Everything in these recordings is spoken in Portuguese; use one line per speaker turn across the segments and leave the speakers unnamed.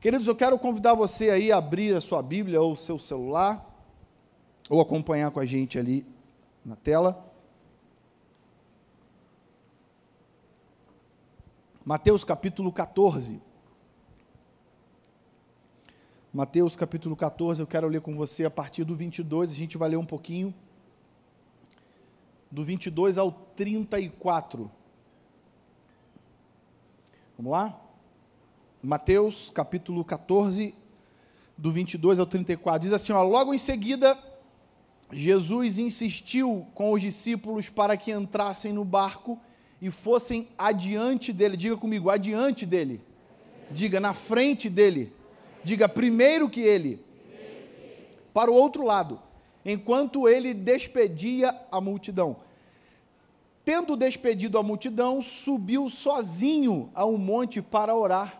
Queridos, eu quero convidar você aí a abrir a sua Bíblia ou o seu celular, ou acompanhar com a gente ali na tela. Mateus capítulo 14. Mateus capítulo 14, eu quero ler com você a partir do 22, a gente vai ler um pouquinho, do 22 ao 34. Vamos lá? Mateus capítulo 14, do 22 ao 34, diz assim: ó, logo em seguida, Jesus insistiu com os discípulos para que entrassem no barco e fossem adiante dele. Diga comigo, adiante dele. Diga na frente dele. Diga primeiro que ele. Para o outro lado, enquanto ele despedia a multidão. Tendo despedido a multidão, subiu sozinho a um monte para orar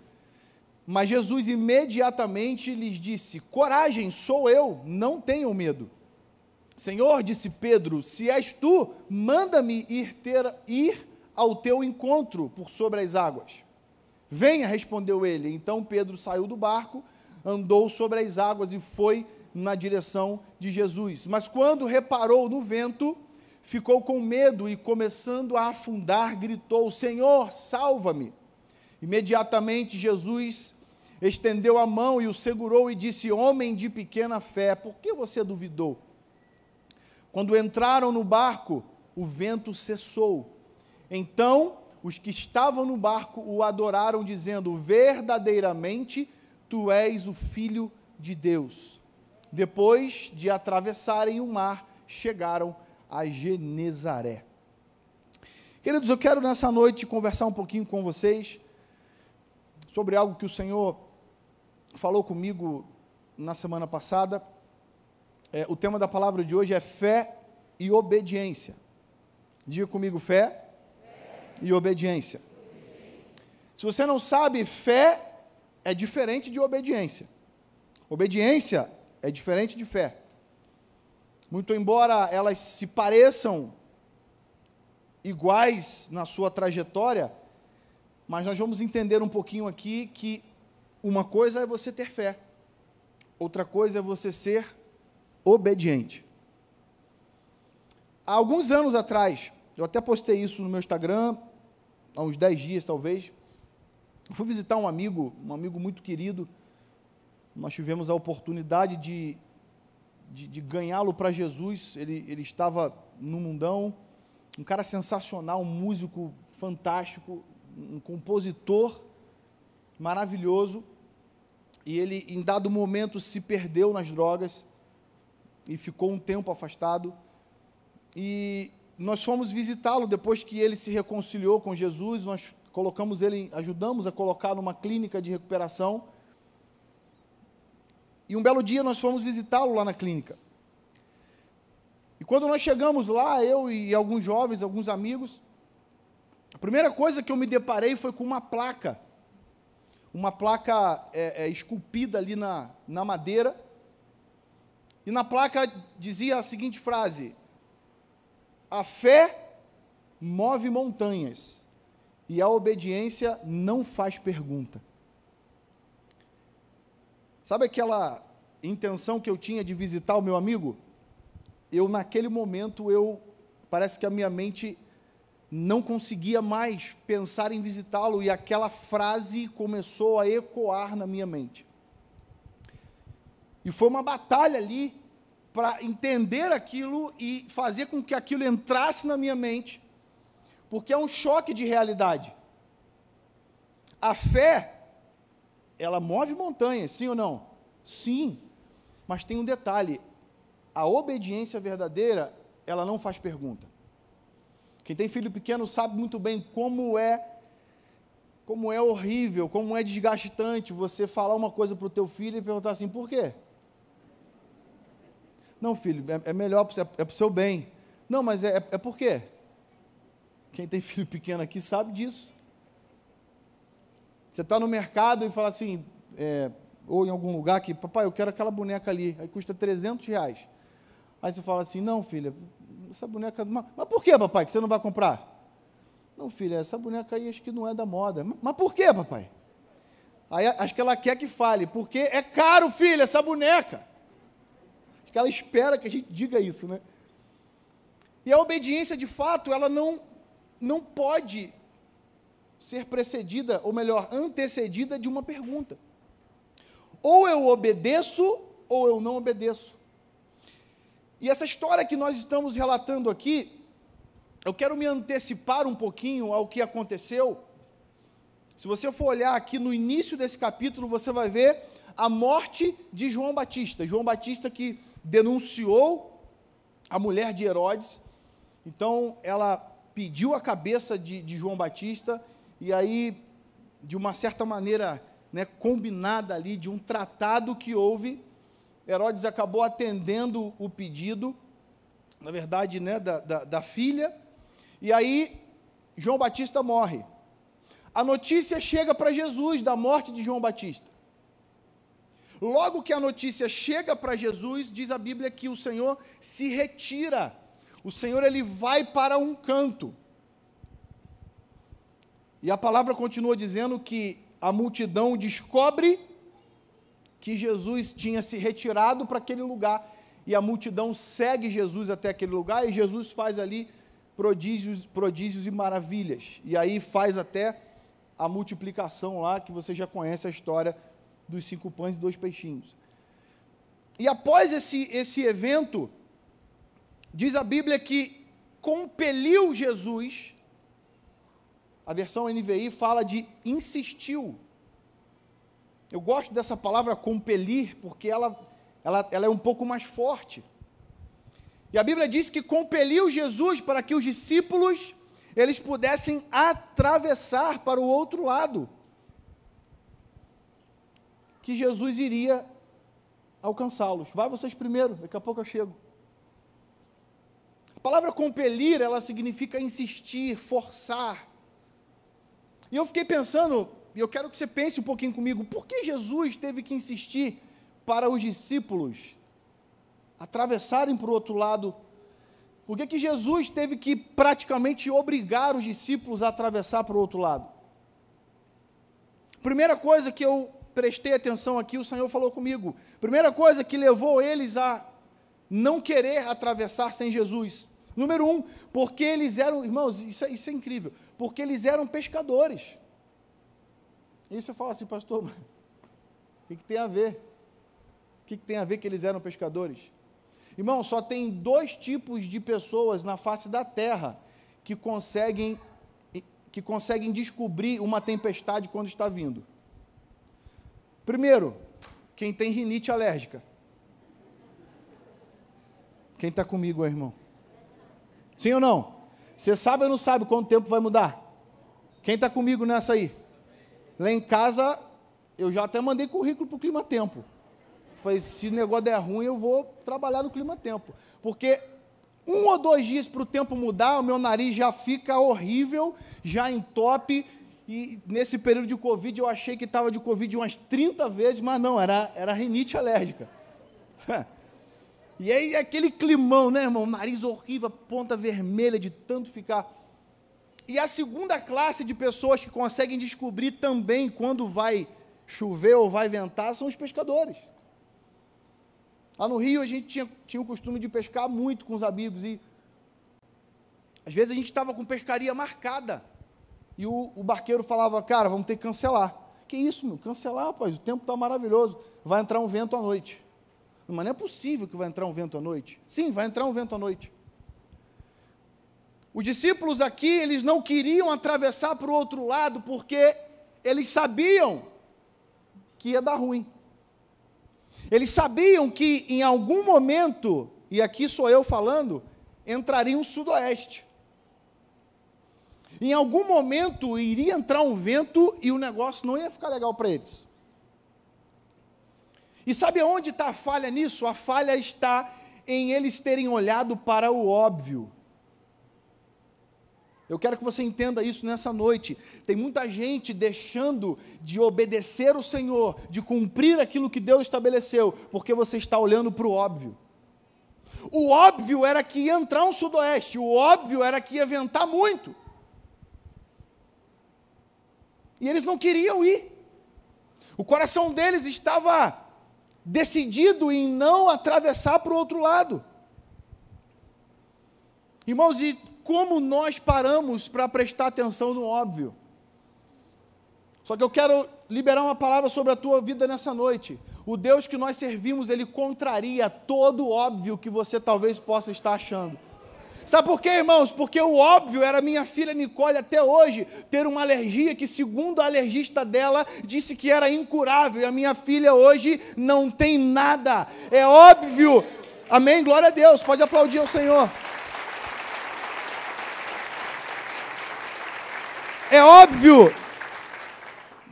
Mas Jesus imediatamente lhes disse: Coragem, sou eu, não tenham medo. Senhor, disse Pedro, se és tu, manda-me ir, ter, ir ao teu encontro por sobre as águas. Venha, respondeu ele. Então Pedro saiu do barco, andou sobre as águas e foi na direção de Jesus. Mas quando reparou no vento, ficou com medo e, começando a afundar, gritou: Senhor, salva-me. Imediatamente Jesus estendeu a mão e o segurou e disse: Homem de pequena fé, por que você duvidou? Quando entraram no barco, o vento cessou. Então os que estavam no barco o adoraram, dizendo: Verdadeiramente tu és o Filho de Deus. Depois de atravessarem o mar, chegaram a Genezaré. Queridos, eu quero nessa noite conversar um pouquinho com vocês sobre algo que o Senhor falou comigo na semana passada. É, o tema da palavra de hoje é fé e obediência. Diga comigo fé, fé. e obediência. Se você não sabe, fé é diferente de obediência. Obediência é diferente de fé. Muito embora elas se pareçam iguais na sua trajetória, mas nós vamos entender um pouquinho aqui que uma coisa é você ter fé, outra coisa é você ser obediente. Há alguns anos atrás, eu até postei isso no meu Instagram, há uns 10 dias talvez, eu fui visitar um amigo, um amigo muito querido, nós tivemos a oportunidade de, de, de ganhá-lo para Jesus, ele, ele estava no mundão, um cara sensacional, um músico fantástico, um compositor maravilhoso, e ele, em dado momento, se perdeu nas drogas e ficou um tempo afastado. E nós fomos visitá-lo depois que ele se reconciliou com Jesus, nós colocamos ele, ajudamos a colocar numa clínica de recuperação. E um belo dia nós fomos visitá-lo lá na clínica. E quando nós chegamos lá, eu e alguns jovens, alguns amigos, a primeira coisa que eu me deparei foi com uma placa. Uma placa é, é, esculpida ali na, na madeira. E na placa dizia a seguinte frase: A fé move montanhas e a obediência não faz pergunta. Sabe aquela intenção que eu tinha de visitar o meu amigo? Eu naquele momento eu parece que a minha mente não conseguia mais pensar em visitá-lo e aquela frase começou a ecoar na minha mente. E foi uma batalha ali para entender aquilo e fazer com que aquilo entrasse na minha mente, porque é um choque de realidade. A fé, ela move montanhas, sim ou não? Sim, mas tem um detalhe: a obediência verdadeira, ela não faz pergunta. Quem tem filho pequeno sabe muito bem como é como é horrível, como é desgastante você falar uma coisa para o teu filho e perguntar assim, por quê? Não, filho, é, é melhor, é, é para o seu bem. Não, mas é, é, é por quê? Quem tem filho pequeno aqui sabe disso. Você está no mercado e fala assim, é, ou em algum lugar que, papai, eu quero aquela boneca ali, aí custa 300 reais. Aí você fala assim, não, filha, essa boneca. Mas, por que, papai, que você não vai comprar? Não, filha, essa boneca aí acho que não é da moda. Mas, mas por que, papai? Aí acho que ela quer que fale, porque é caro, filha, essa boneca. Acho que ela espera que a gente diga isso, né? E a obediência, de fato, ela não, não pode ser precedida, ou melhor, antecedida de uma pergunta. Ou eu obedeço, ou eu não obedeço. E essa história que nós estamos relatando aqui, eu quero me antecipar um pouquinho ao que aconteceu. Se você for olhar aqui no início desse capítulo, você vai ver a morte de João Batista. João Batista que denunciou a mulher de Herodes. Então, ela pediu a cabeça de, de João Batista e aí, de uma certa maneira né, combinada ali, de um tratado que houve, Herodes acabou atendendo o pedido, na verdade, né, da, da, da filha, e aí João Batista morre. A notícia chega para Jesus da morte de João Batista. Logo que a notícia chega para Jesus, diz a Bíblia que o Senhor se retira. O Senhor ele vai para um canto. E a palavra continua dizendo que a multidão descobre que Jesus tinha se retirado para aquele lugar e a multidão segue Jesus até aquele lugar e Jesus faz ali prodígios, prodígios e maravilhas. E aí faz até a multiplicação lá, que você já conhece a história dos cinco pães e dois peixinhos. E após esse, esse evento, diz a Bíblia que compeliu Jesus a versão NVI fala de insistiu. Eu gosto dessa palavra compelir, porque ela, ela, ela é um pouco mais forte. E a Bíblia diz que compeliu Jesus para que os discípulos eles pudessem atravessar para o outro lado. Que Jesus iria alcançá-los. Vai vocês primeiro, daqui a pouco eu chego. A palavra compelir, ela significa insistir, forçar, e eu fiquei pensando, e eu quero que você pense um pouquinho comigo, por que Jesus teve que insistir para os discípulos atravessarem para o outro lado? Por que, que Jesus teve que praticamente obrigar os discípulos a atravessar para o outro lado? Primeira coisa que eu prestei atenção aqui, o Senhor falou comigo. Primeira coisa que levou eles a não querer atravessar sem Jesus. Número um, porque eles eram, irmãos, isso é, isso é incrível porque eles eram pescadores. E você fala assim, pastor, o que, que tem a ver? O que, que tem a ver que eles eram pescadores? Irmão, só tem dois tipos de pessoas na face da terra que conseguem, que conseguem descobrir uma tempestade quando está vindo. Primeiro, quem tem rinite alérgica. Quem está comigo, irmão? Sim ou não? Você sabe ou não sabe quanto tempo vai mudar? Quem está comigo nessa aí? Lá em casa, eu já até mandei currículo para o Clima Tempo. Falei, se o negócio der ruim, eu vou trabalhar no Clima Tempo. Porque um ou dois dias para o tempo mudar, o meu nariz já fica horrível, já entope. E nesse período de Covid, eu achei que estava de Covid umas 30 vezes, mas não, era, era rinite alérgica. E aí aquele climão, né, irmão? Nariz horrível, ponta vermelha de tanto ficar. E a segunda classe de pessoas que conseguem descobrir também quando vai chover ou vai ventar são os pescadores. Lá no Rio a gente tinha, tinha o costume de pescar muito com os amigos e às vezes a gente estava com pescaria marcada e o, o, barqueiro falava, cara, vamos ter que cancelar. Que isso, meu? Cancelar, rapaz, o tempo está maravilhoso. Vai entrar um vento à noite. Mas não é possível que vai entrar um vento à noite. Sim, vai entrar um vento à noite. Os discípulos aqui, eles não queriam atravessar para o outro lado porque eles sabiam que ia dar ruim. Eles sabiam que em algum momento, e aqui sou eu falando, entraria um sudoeste. Em algum momento iria entrar um vento e o negócio não ia ficar legal para eles. E sabe onde está a falha nisso? A falha está em eles terem olhado para o óbvio. Eu quero que você entenda isso nessa noite. Tem muita gente deixando de obedecer o Senhor, de cumprir aquilo que Deus estabeleceu, porque você está olhando para o óbvio. O óbvio era que ia entrar um sudoeste, o óbvio era que ia ventar muito. E eles não queriam ir. O coração deles estava decidido em não atravessar para o outro lado. Irmãos, e como nós paramos para prestar atenção no óbvio? Só que eu quero liberar uma palavra sobre a tua vida nessa noite. O Deus que nós servimos, ele contraria todo o óbvio que você talvez possa estar achando. Sabe por quê, irmãos? Porque o óbvio era minha filha Nicole até hoje ter uma alergia que, segundo a alergista dela, disse que era incurável. E a minha filha hoje não tem nada. É óbvio. Amém? Glória a Deus. Pode aplaudir ao Senhor. É óbvio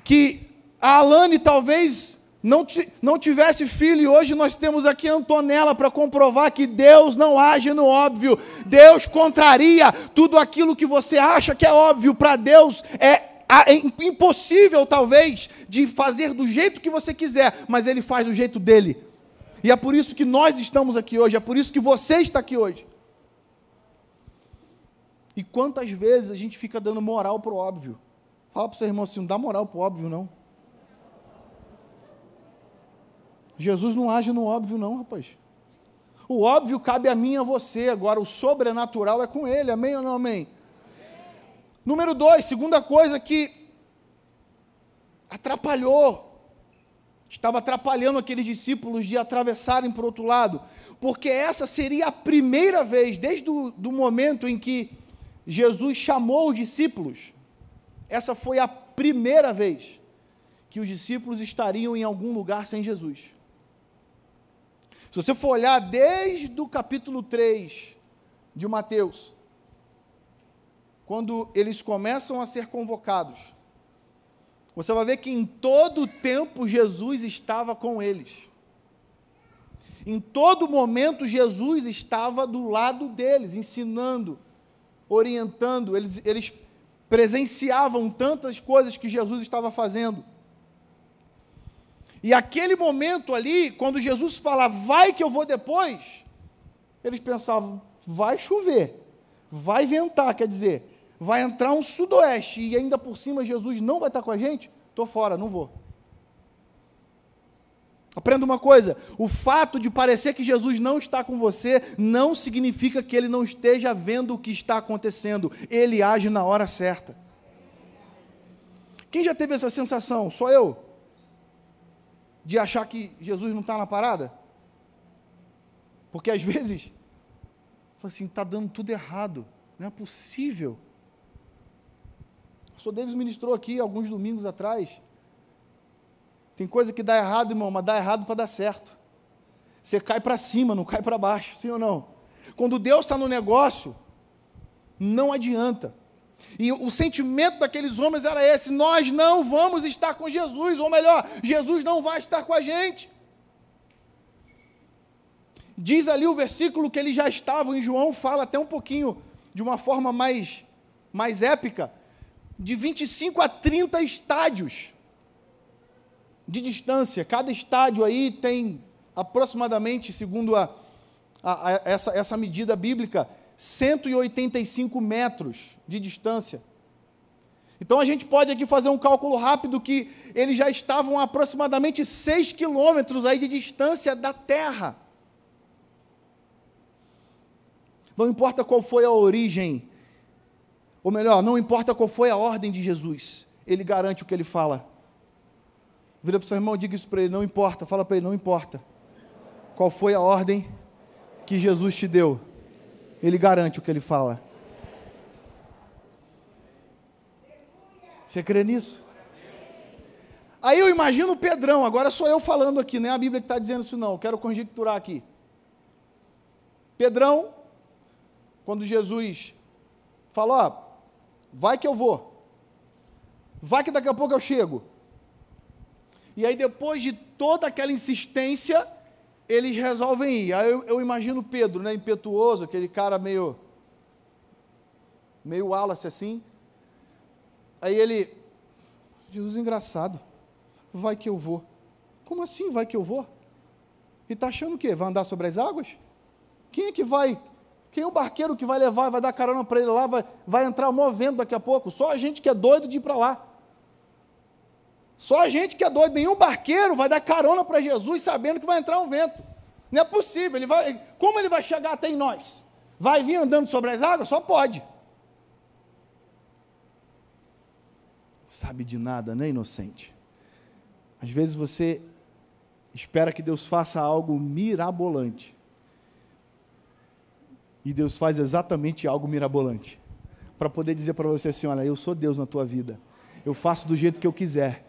que a Alane talvez não, não tivesse filho, e hoje nós temos aqui Antonella para comprovar que Deus não age no óbvio, Deus contraria tudo aquilo que você acha que é óbvio, para Deus é, é impossível, talvez, de fazer do jeito que você quiser, mas Ele faz do jeito dele, e é por isso que nós estamos aqui hoje, é por isso que você está aqui hoje. E quantas vezes a gente fica dando moral para o óbvio? Fala para o seu irmão assim, não dá moral para o óbvio, não. Jesus não age no óbvio, não, rapaz. O óbvio cabe a mim e a você, agora o sobrenatural é com ele, amém ou não amém? amém. Número dois, segunda coisa que atrapalhou, estava atrapalhando aqueles discípulos de atravessarem para o outro lado, porque essa seria a primeira vez, desde o do momento em que Jesus chamou os discípulos, essa foi a primeira vez que os discípulos estariam em algum lugar sem Jesus. Se você for olhar desde o capítulo 3 de Mateus, quando eles começam a ser convocados, você vai ver que em todo o tempo Jesus estava com eles. Em todo momento Jesus estava do lado deles, ensinando, orientando, eles, eles presenciavam tantas coisas que Jesus estava fazendo. E aquele momento ali, quando Jesus fala, vai que eu vou depois, eles pensavam, vai chover, vai ventar, quer dizer, vai entrar um sudoeste e ainda por cima Jesus não vai estar com a gente? Estou fora, não vou. Aprenda uma coisa: o fato de parecer que Jesus não está com você não significa que ele não esteja vendo o que está acontecendo. Ele age na hora certa. Quem já teve essa sensação? Só eu? de achar que Jesus não está na parada? Porque às vezes, assim, está dando tudo errado, não é possível. O pastor Davis ministrou aqui alguns domingos atrás. Tem coisa que dá errado, irmão, mas dá errado para dar certo. Você cai para cima, não cai para baixo, sim ou não? Quando Deus está no negócio, não adianta. E o sentimento daqueles homens era esse: nós não vamos estar com Jesus, ou melhor, Jesus não vai estar com a gente. Diz ali o versículo que eles já estavam, em João fala até um pouquinho, de uma forma mais, mais épica, de 25 a 30 estádios de distância. Cada estádio aí tem aproximadamente, segundo a, a, a essa, essa medida bíblica, 185 metros de distância. Então a gente pode aqui fazer um cálculo rápido que eles já estavam a aproximadamente 6 quilômetros aí de distância da Terra. Não importa qual foi a origem, ou melhor, não importa qual foi a ordem de Jesus, ele garante o que ele fala. Vira para o seu irmão, diga isso para ele, não importa, fala para ele, não importa. Qual foi a ordem que Jesus te deu? ele garante o que ele fala. Você crê nisso? Aí eu imagino o Pedrão, agora sou eu falando aqui, não é a Bíblia que está dizendo isso, não, eu quero conjecturar aqui. Pedrão, quando Jesus falou, ó, vai que eu vou, vai que daqui a pouco eu chego. E aí, depois de toda aquela insistência, eles resolvem ir. Aí eu, eu imagino Pedro, né, impetuoso, aquele cara meio meio Wallace assim. Aí ele, Jesus engraçado, vai que eu vou. Como assim vai que eu vou? E está achando o quê? Vai andar sobre as águas? Quem é que vai? Quem é o barqueiro que vai levar, vai dar carona para ele lá, vai, vai entrar movendo daqui a pouco? Só a gente que é doido de ir para lá. Só a gente que é doido, nenhum barqueiro vai dar carona para Jesus sabendo que vai entrar um vento. Não é possível. Ele vai, como ele vai chegar até em nós? Vai vir andando sobre as águas? Só pode. Sabe de nada, né, inocente? Às vezes você espera que Deus faça algo mirabolante. E Deus faz exatamente algo mirabolante. Para poder dizer para você assim: olha, eu sou Deus na tua vida. Eu faço do jeito que eu quiser.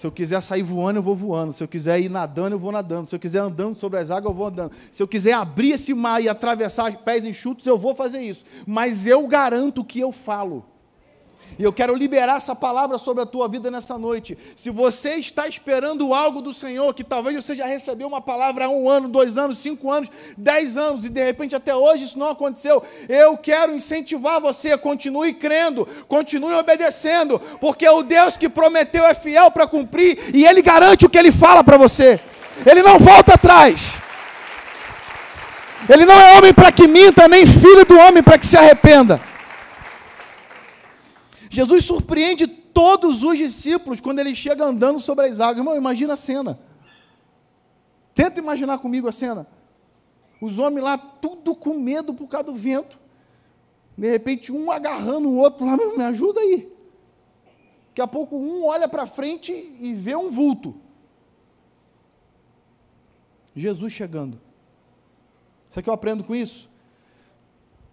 Se eu quiser sair voando, eu vou voando. Se eu quiser ir nadando, eu vou nadando. Se eu quiser andando sobre as águas, eu vou andando. Se eu quiser abrir esse mar e atravessar pés enxutos, eu vou fazer isso. Mas eu garanto que eu falo. E eu quero liberar essa palavra sobre a tua vida nessa noite. Se você está esperando algo do Senhor, que talvez você já recebeu uma palavra há um ano, dois anos, cinco anos, dez anos, e de repente até hoje isso não aconteceu, eu quero incentivar você, continue crendo, continue obedecendo, porque o Deus que prometeu é fiel para cumprir, e Ele garante o que Ele fala para você. Ele não volta atrás. Ele não é homem para que minta, nem filho do homem para que se arrependa. Jesus surpreende todos os discípulos quando ele chega andando sobre as águas. Irmão, imagina a cena. Tenta imaginar comigo a cena. Os homens lá, tudo com medo por causa do vento. De repente, um agarrando o outro lá, me ajuda aí. Daqui a pouco, um olha para frente e vê um vulto. Jesus chegando. Sabe o que eu aprendo com isso?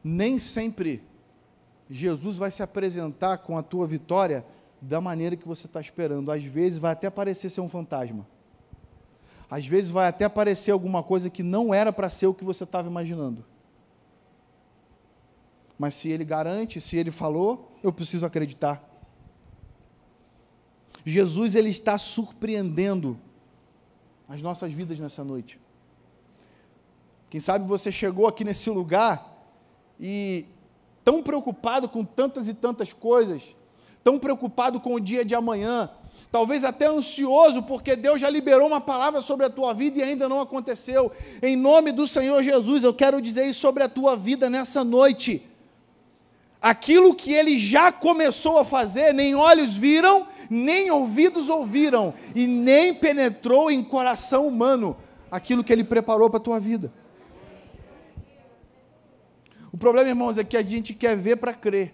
Nem sempre Jesus vai se apresentar com a tua vitória da maneira que você está esperando. Às vezes vai até parecer ser um fantasma. Às vezes vai até parecer alguma coisa que não era para ser o que você estava imaginando. Mas se ele garante, se ele falou, eu preciso acreditar. Jesus ele está surpreendendo as nossas vidas nessa noite. Quem sabe você chegou aqui nesse lugar e tão preocupado com tantas e tantas coisas, tão preocupado com o dia de amanhã, talvez até ansioso, porque Deus já liberou uma palavra sobre a tua vida e ainda não aconteceu. Em nome do Senhor Jesus, eu quero dizer isso sobre a tua vida nessa noite. Aquilo que ele já começou a fazer, nem olhos viram, nem ouvidos ouviram, e nem penetrou em coração humano aquilo que ele preparou para a tua vida. O problema, irmãos, é que a gente quer ver para crer.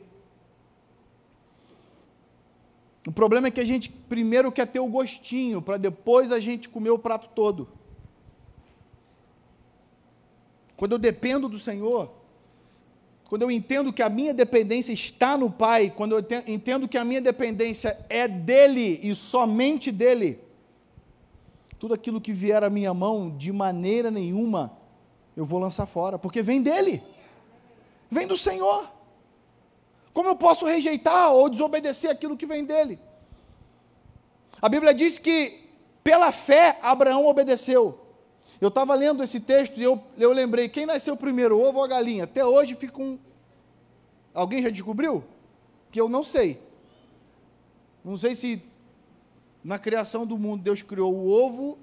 O problema é que a gente primeiro quer ter o gostinho, para depois a gente comer o prato todo. Quando eu dependo do Senhor, quando eu entendo que a minha dependência está no Pai, quando eu entendo que a minha dependência é dele e somente dele, tudo aquilo que vier à minha mão, de maneira nenhuma, eu vou lançar fora, porque vem dele vem do Senhor. Como eu posso rejeitar ou desobedecer aquilo que vem dele? A Bíblia diz que pela fé Abraão obedeceu. Eu estava lendo esse texto e eu, eu lembrei: quem nasceu primeiro, o ovo ou a galinha? Até hoje fica um. Alguém já descobriu? Que eu não sei. Não sei se na criação do mundo Deus criou o ovo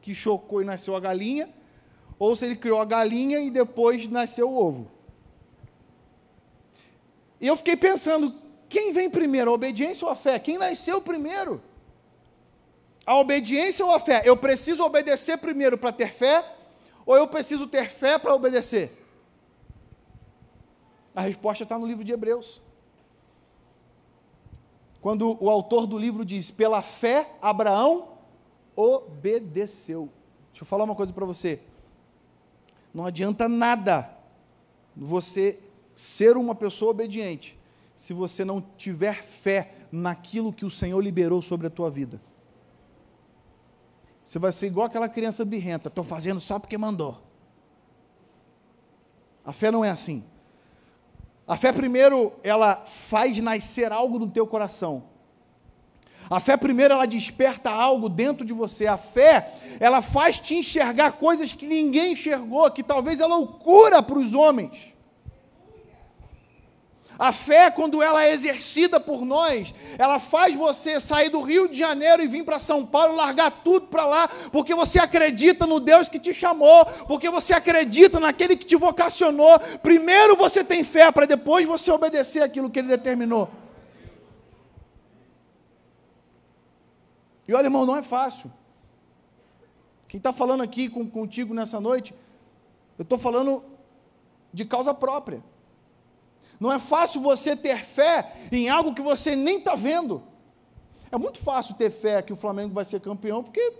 que chocou e nasceu a galinha, ou se ele criou a galinha e depois nasceu o ovo. E eu fiquei pensando, quem vem primeiro, a obediência ou a fé? Quem nasceu primeiro? A obediência ou a fé? Eu preciso obedecer primeiro para ter fé, ou eu preciso ter fé para obedecer? A resposta está no livro de Hebreus. Quando o autor do livro diz: pela fé, Abraão obedeceu. Deixa eu falar uma coisa para você. Não adianta nada você ser uma pessoa obediente se você não tiver fé naquilo que o Senhor liberou sobre a tua vida. Você vai ser igual aquela criança birrenta, estou fazendo só porque mandou. A fé não é assim. A fé, primeiro, ela faz nascer algo no teu coração. A fé primeiro ela desperta algo dentro de você. A fé, ela faz te enxergar coisas que ninguém enxergou, que talvez é loucura para os homens. A fé, quando ela é exercida por nós, ela faz você sair do Rio de Janeiro e vir para São Paulo, largar tudo para lá, porque você acredita no Deus que te chamou, porque você acredita naquele que te vocacionou. Primeiro você tem fé, para depois você obedecer aquilo que ele determinou. E olha, irmão, não é fácil. Quem está falando aqui com, contigo nessa noite, eu estou falando de causa própria. Não é fácil você ter fé em algo que você nem está vendo. É muito fácil ter fé que o Flamengo vai ser campeão, porque.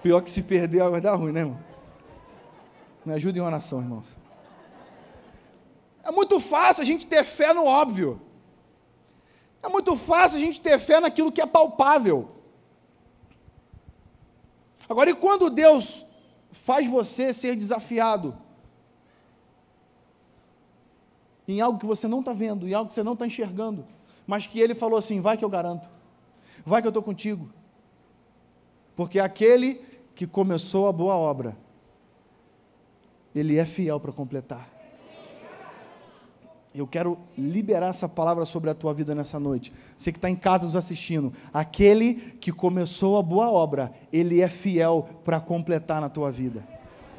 Pior que se perder, vai dar ruim, né, irmão? Me ajude em oração, irmãos. É muito fácil a gente ter fé no óbvio. É muito fácil a gente ter fé naquilo que é palpável. Agora, e quando Deus faz você ser desafiado em algo que você não está vendo, em algo que você não está enxergando, mas que Ele falou assim: vai que eu garanto, vai que eu estou contigo, porque aquele que começou a boa obra, Ele é fiel para completar. Eu quero liberar essa palavra sobre a tua vida nessa noite. Você que está em casa nos assistindo, aquele que começou a boa obra, ele é fiel para completar na tua vida.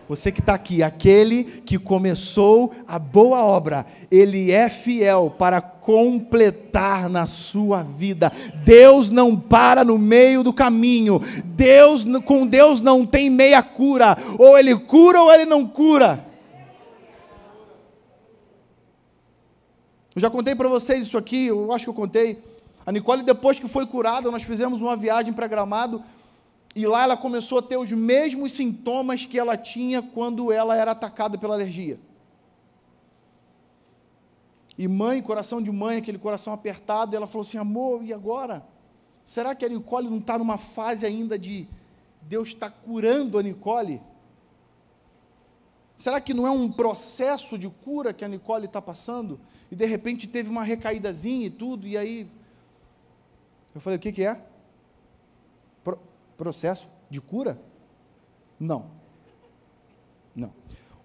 Você que está aqui, aquele que começou a boa obra, ele é fiel para completar na sua vida. Deus não para no meio do caminho. Deus com Deus não tem meia cura. Ou ele cura ou ele não cura. Eu já contei para vocês isso aqui, eu acho que eu contei. A Nicole, depois que foi curada, nós fizemos uma viagem para Gramado e lá ela começou a ter os mesmos sintomas que ela tinha quando ela era atacada pela alergia. E mãe, coração de mãe, aquele coração apertado, ela falou assim: amor, e agora? Será que a Nicole não está numa fase ainda de Deus está curando a Nicole? Será que não é um processo de cura que a Nicole está passando? E de repente teve uma recaídazinha e tudo, e aí. Eu falei: o que, que é? Pro, processo de cura? Não. Não.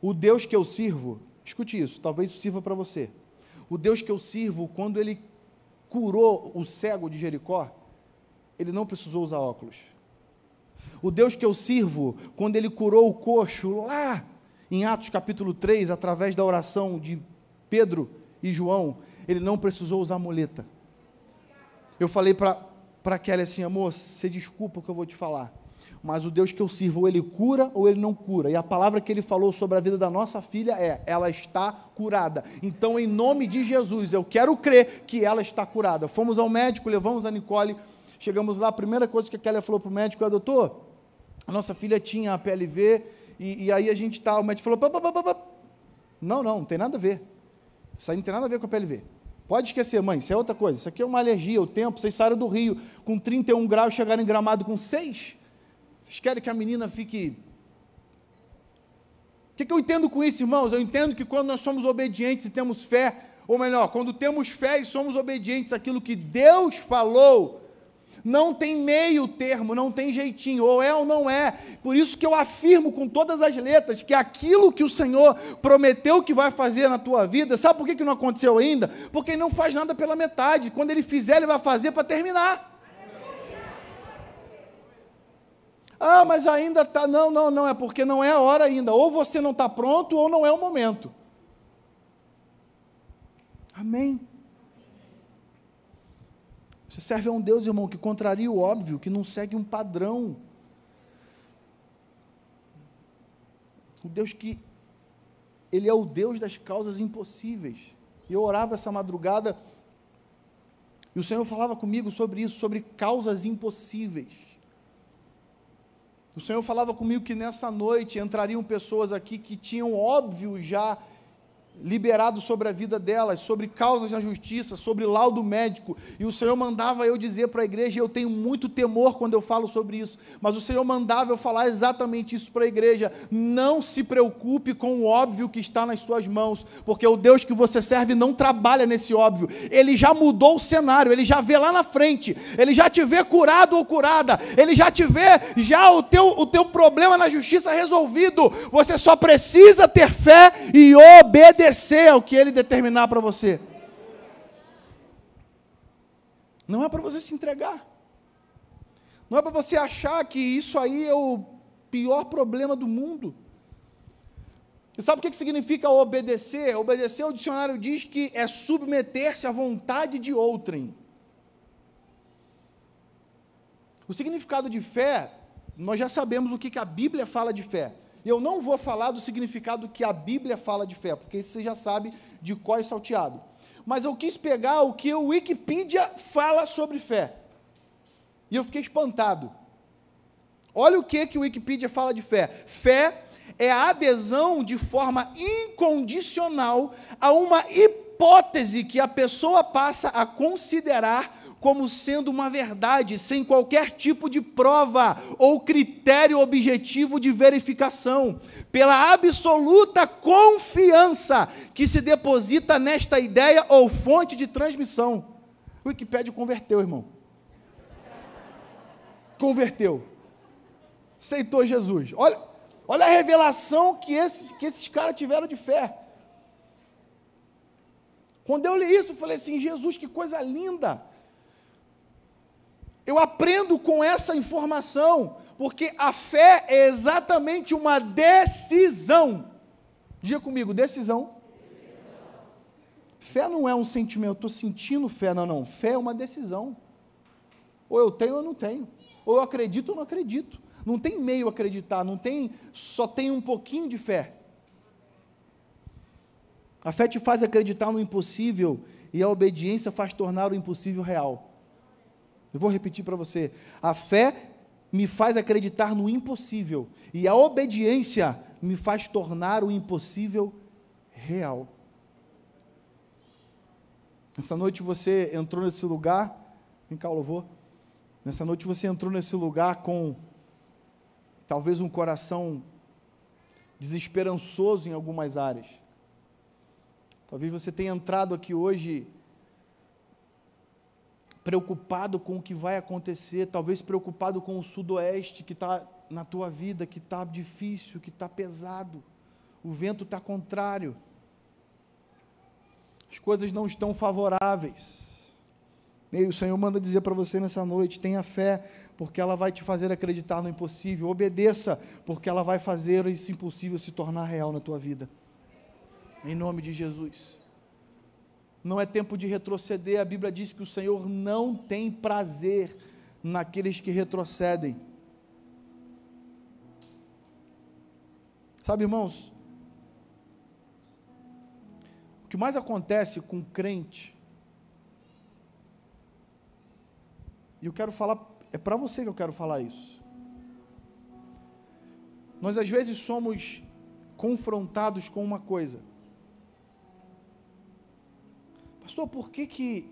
O Deus que eu sirvo, escute isso, talvez sirva para você. O Deus que eu sirvo, quando ele curou o cego de Jericó, ele não precisou usar óculos. O Deus que eu sirvo, quando ele curou o coxo lá em Atos capítulo 3, através da oração de Pedro e João, ele não precisou usar muleta. Eu falei para Kelly assim, amor, você desculpa o que eu vou te falar, mas o Deus que eu sirvo, ele cura ou ele não cura? E a palavra que ele falou sobre a vida da nossa filha é: ela está curada. Então, em nome de Jesus, eu quero crer que ela está curada. Fomos ao médico, levamos a Nicole, chegamos lá, a primeira coisa que a Kelly falou para o médico é: doutor, a nossa filha tinha a PLV e, e aí a gente está, o médico falou, não, não, não tem nada a ver. Isso aí não tem nada a ver com a PLV. Pode esquecer, mãe, isso é outra coisa. Isso aqui é uma alergia, o tempo, vocês saíram do Rio com 31 graus, chegaram em Gramado com 6. Vocês querem que a menina fique... O que, que eu entendo com isso, irmãos? Eu entendo que quando nós somos obedientes e temos fé, ou melhor, quando temos fé e somos obedientes àquilo que Deus falou, não tem meio termo, não tem jeitinho, ou é ou não é. Por isso que eu afirmo com todas as letras que aquilo que o Senhor prometeu que vai fazer na tua vida, sabe por que, que não aconteceu ainda? Porque ele não faz nada pela metade. Quando ele fizer, ele vai fazer para terminar. Ah, mas ainda está. Não, não, não, é porque não é a hora ainda. Ou você não está pronto, ou não é o momento. Amém. Você serve a um Deus, irmão, que contraria o óbvio, que não segue um padrão. O Deus que ele é o Deus das causas impossíveis. Eu orava essa madrugada e o Senhor falava comigo sobre isso, sobre causas impossíveis. O Senhor falava comigo que nessa noite entrariam pessoas aqui que tinham óbvio já liberado sobre a vida delas, sobre causas na justiça, sobre laudo médico. E o Senhor mandava eu dizer para a igreja, e eu tenho muito temor quando eu falo sobre isso, mas o Senhor mandava eu falar exatamente isso para a igreja. Não se preocupe com o óbvio que está nas suas mãos, porque o Deus que você serve não trabalha nesse óbvio. Ele já mudou o cenário, ele já vê lá na frente, ele já te vê curado ou curada, ele já te vê já o teu, o teu problema na justiça resolvido. Você só precisa ter fé e obedecer obedecer ao que ele determinar para você. Não é para você se entregar. Não é para você achar que isso aí é o pior problema do mundo. E sabe o que significa obedecer? Obedecer, o dicionário diz que é submeter-se à vontade de outrem. O significado de fé, nós já sabemos o que a Bíblia fala de fé. Eu não vou falar do significado que a Bíblia fala de fé, porque você já sabe de qual é salteado. Mas eu quis pegar o que o Wikipedia fala sobre fé. E eu fiquei espantado. Olha o que, que o Wikipedia fala de fé. Fé é a adesão de forma incondicional a uma hipótese que a pessoa passa a considerar como sendo uma verdade, sem qualquer tipo de prova ou critério objetivo de verificação, pela absoluta confiança que se deposita nesta ideia ou fonte de transmissão. O Wikipédia converteu, irmão. Converteu. Aceitou Jesus. Olha, olha a revelação que esses, que esses caras tiveram de fé. Quando eu li isso, eu falei assim: Jesus, que coisa linda. Eu aprendo com essa informação, porque a fé é exatamente uma decisão. Diga comigo, decisão. Fé não é um sentimento, estou sentindo fé, não, não. Fé é uma decisão. Ou eu tenho ou não tenho. Ou eu acredito ou não acredito. Não tem meio acreditar, não tem, só tem um pouquinho de fé. A fé te faz acreditar no impossível e a obediência faz tornar o impossível real. Eu vou repetir para você. A fé me faz acreditar no impossível, e a obediência me faz tornar o impossível real. Nessa noite você entrou nesse lugar, vem cá, louvor. Nessa noite você entrou nesse lugar com talvez um coração desesperançoso em algumas áreas. Talvez você tenha entrado aqui hoje preocupado com o que vai acontecer, talvez preocupado com o sudoeste que está na tua vida, que está difícil, que está pesado, o vento está contrário, as coisas não estão favoráveis. E o Senhor manda dizer para você nessa noite: tenha fé, porque ela vai te fazer acreditar no impossível. Obedeça, porque ela vai fazer esse impossível se tornar real na tua vida. Em nome de Jesus não é tempo de retroceder. A Bíblia diz que o Senhor não tem prazer naqueles que retrocedem. Sabe, irmãos, o que mais acontece com crente, e eu quero falar, é para você que eu quero falar isso. Nós às vezes somos confrontados com uma coisa, Pastor, por que que,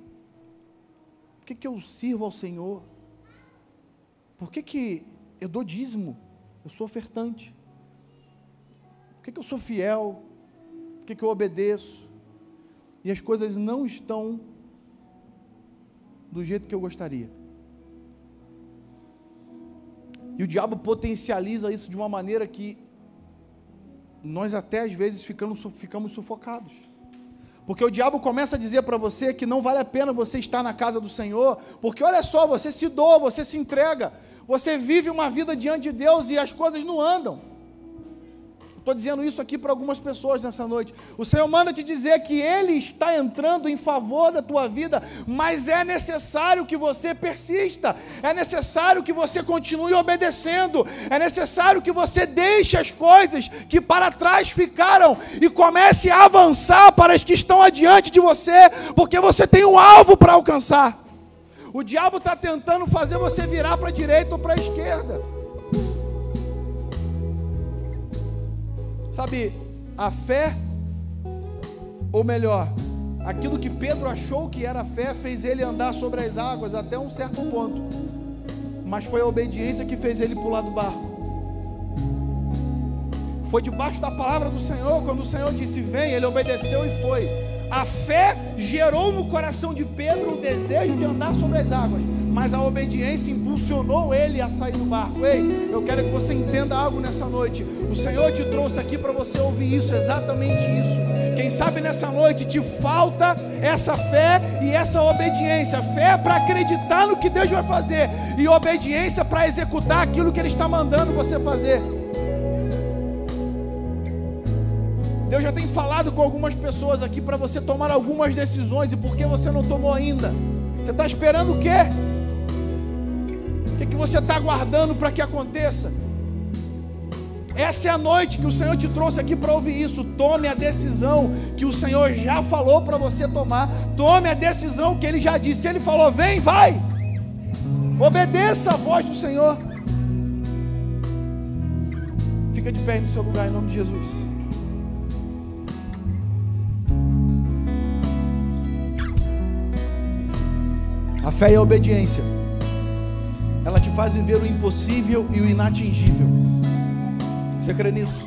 por que, que eu sirvo ao Senhor? Por que, que eu dou dízimo? Eu sou ofertante. Por que, que eu sou fiel? Por que, que eu obedeço? E as coisas não estão do jeito que eu gostaria. E o diabo potencializa isso de uma maneira que nós até às vezes ficamos, ficamos sufocados. Porque o diabo começa a dizer para você que não vale a pena você estar na casa do Senhor, porque olha só, você se doa, você se entrega, você vive uma vida diante de Deus e as coisas não andam. Estou dizendo isso aqui para algumas pessoas nessa noite. O Senhor manda te dizer que Ele está entrando em favor da tua vida, mas é necessário que você persista, é necessário que você continue obedecendo, é necessário que você deixe as coisas que para trás ficaram e comece a avançar para as que estão adiante de você, porque você tem um alvo para alcançar. O diabo está tentando fazer você virar para a direita ou para a esquerda. Sabe, a fé Ou melhor, aquilo que Pedro achou que era fé fez ele andar sobre as águas até um certo ponto. Mas foi a obediência que fez ele pular do barco. Foi debaixo da palavra do Senhor, quando o Senhor disse: Vem, ele obedeceu e foi. A fé gerou no coração de Pedro o desejo de andar sobre as águas, mas a obediência impulsionou ele a sair do barco. Ei, eu quero que você entenda algo nessa noite. O Senhor te trouxe aqui para você ouvir isso, exatamente isso. Quem sabe nessa noite te falta essa fé e essa obediência. Fé para acreditar no que Deus vai fazer e obediência para executar aquilo que Ele está mandando você fazer. Deus já tem falado com algumas pessoas aqui para você tomar algumas decisões e por que você não tomou ainda? Você está esperando o quê? Você está aguardando para que aconteça? Essa é a noite que o Senhor te trouxe aqui para ouvir isso. Tome a decisão que o Senhor já falou para você tomar. Tome a decisão que Ele já disse. Se Ele falou, vem, vai. Obedeça a voz do Senhor. Fica de pé no seu lugar em nome de Jesus. A fé e a obediência, ela te faz viver o impossível e o inatingível. Você crê nisso?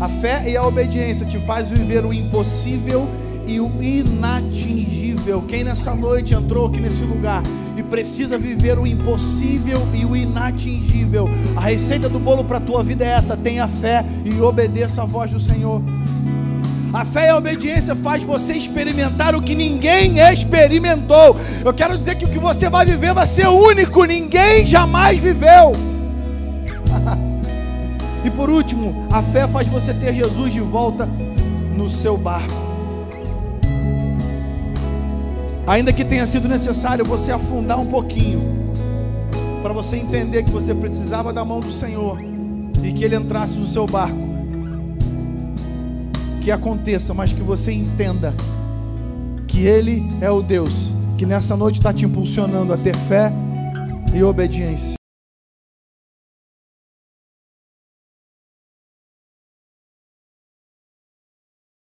A fé e a obediência te faz viver o impossível e o inatingível. Quem nessa noite entrou aqui nesse lugar e precisa viver o impossível e o inatingível, a receita do bolo para a tua vida é essa: tenha fé e obedeça a voz do Senhor. A fé e a obediência faz você experimentar o que ninguém experimentou. Eu quero dizer que o que você vai viver vai ser único, ninguém jamais viveu. e por último, a fé faz você ter Jesus de volta no seu barco. Ainda que tenha sido necessário você afundar um pouquinho, para você entender que você precisava da mão do Senhor e que Ele entrasse no seu barco que aconteça, mas que você entenda que Ele é o Deus que nessa noite está te impulsionando a ter fé e obediência.